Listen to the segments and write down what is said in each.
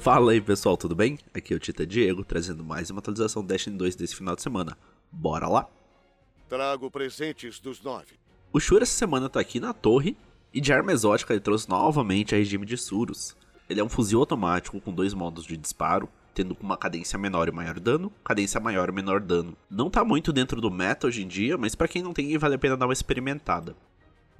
Fala aí pessoal, tudo bem? Aqui é o Tita Diego, trazendo mais uma atualização Destiny 2 desse final de semana. Bora lá? Trago presentes dos nove. O Shura essa semana tá aqui na torre, e de arma exótica ele trouxe novamente a regime de Surus. Ele é um fuzil automático com dois modos de disparo, tendo uma cadência menor e maior dano, cadência maior e menor dano. Não tá muito dentro do meta hoje em dia, mas para quem não tem vale a pena dar uma experimentada.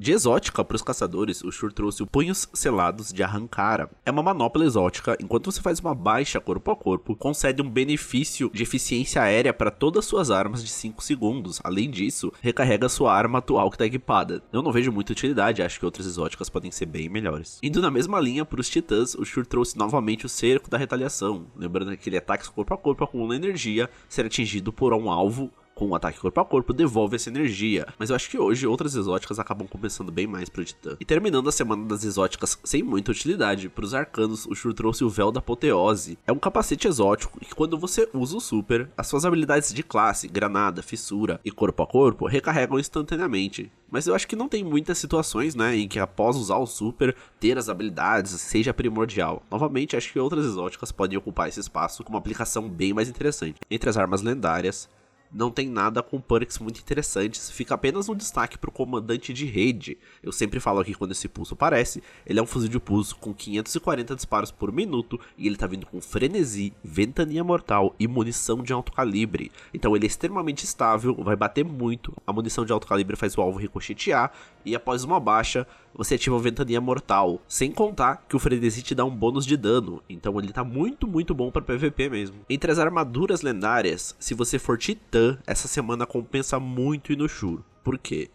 De exótica para os caçadores, o Shur trouxe o Punhos Selados de Arrancara. É uma manopla exótica, enquanto você faz uma baixa corpo a corpo, concede um benefício de eficiência aérea para todas suas armas de 5 segundos. Além disso, recarrega sua arma atual que está equipada. Eu não vejo muita utilidade, acho que outras exóticas podem ser bem melhores. Indo na mesma linha para os titãs, o Shur trouxe novamente o Cerco da Retaliação, lembrando que ele ataca corpo a corpo acumula energia, ser atingido por um alvo com um ataque corpo a corpo, devolve essa energia. Mas eu acho que hoje outras exóticas acabam compensando bem mais pro Titã. E terminando a semana das exóticas sem muita utilidade, pros arcanos, o Shur trouxe o Véu da Apoteose. É um capacete exótico que quando você usa o Super, as suas habilidades de classe, granada, fissura e corpo a corpo recarregam instantaneamente. Mas eu acho que não tem muitas situações, né, em que após usar o super, ter as habilidades seja primordial. Novamente, acho que outras exóticas podem ocupar esse espaço com uma aplicação bem mais interessante. Entre as armas lendárias, não tem nada com perks muito interessantes, fica apenas um destaque para o comandante de rede. Eu sempre falo aqui quando esse pulso aparece, ele é um fuzil de pulso com 540 disparos por minuto e ele está vindo com frenesi, ventania mortal e munição de alto calibre. Então ele é extremamente estável, vai bater muito, a munição de alto calibre faz o alvo ricochetear e após uma baixa você ativa a ventania mortal. Sem contar que o frenesi te dá um bônus de dano, então ele tá muito, muito bom para PVP mesmo. Entre as armaduras lendárias, se você for titã, essa semana compensa muito ir no Shuro. Por quê?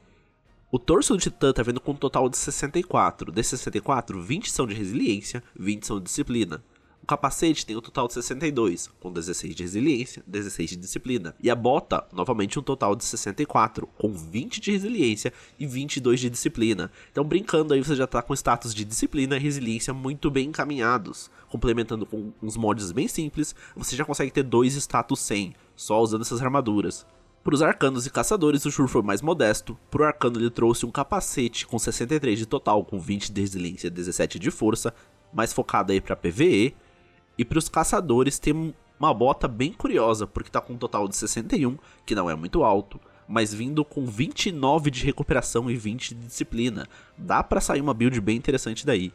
O torso do Titã tá vindo com um total de 64. Desses 64, 20 são de resiliência, 20 são de disciplina. O capacete tem um total de 62, com 16 de resiliência, 16 de disciplina. E a bota, novamente, um total de 64, com 20 de resiliência e 22 de disciplina. Então, brincando aí, você já tá com status de disciplina e resiliência muito bem encaminhados. Complementando com uns mods bem simples, você já consegue ter dois status 100, só usando essas armaduras. Para os arcanos e caçadores, o Shur foi mais modesto. Para o arcano, ele trouxe um capacete com 63 de total, com 20 de resiliência e 17 de força, mais focado aí para PVE. E para os caçadores tem uma bota bem curiosa, porque está com um total de 61, que não é muito alto, mas vindo com 29 de recuperação e 20 de disciplina. Dá para sair uma build bem interessante daí.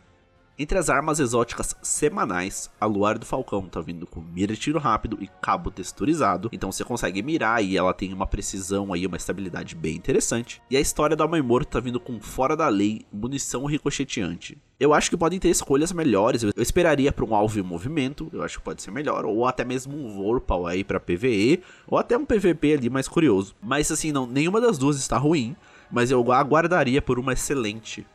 Entre as armas exóticas semanais, a Luar do Falcão tá vindo com mira de tiro rápido e cabo texturizado, então você consegue mirar e ela tem uma precisão aí, uma estabilidade bem interessante. E a história da Mãe Morto tá vindo com fora da lei, munição ricocheteante. Eu acho que podem ter escolhas melhores. Eu esperaria para um alvo em movimento, eu acho que pode ser melhor, ou até mesmo um Vorpal aí para PVE, ou até um PVP ali mais curioso. Mas assim, não, nenhuma das duas está ruim, mas eu aguardaria por uma excelente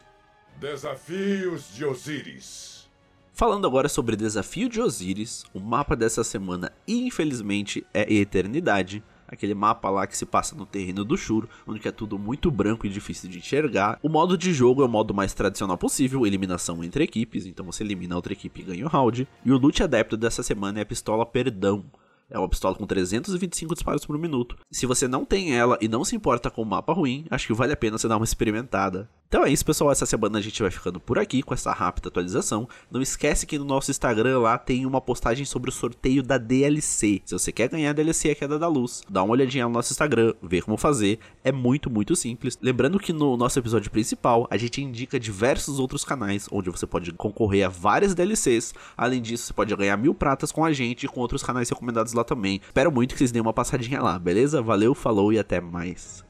Desafios de Osíris. Falando agora sobre Desafio de Osíris, o mapa dessa semana, infelizmente, é Eternidade. Aquele mapa lá que se passa no terreno do Shuro, onde é tudo muito branco e difícil de enxergar. O modo de jogo é o modo mais tradicional possível, eliminação entre equipes, então você elimina outra equipe e ganha o round. E o loot adepto dessa semana é a pistola Perdão, é uma pistola com 325 disparos por minuto. Se você não tem ela e não se importa com o mapa ruim, acho que vale a pena você dar uma experimentada. Então é isso, pessoal. Essa semana a gente vai ficando por aqui com essa rápida atualização. Não esquece que no nosso Instagram lá tem uma postagem sobre o sorteio da DLC. Se você quer ganhar a DLC A Queda da Luz, dá uma olhadinha no nosso Instagram, vê como fazer. É muito, muito simples. Lembrando que no nosso episódio principal a gente indica diversos outros canais onde você pode concorrer a várias DLCs. Além disso, você pode ganhar mil pratas com a gente e com outros canais recomendados lá também. Espero muito que vocês deem uma passadinha lá, beleza? Valeu, falou e até mais.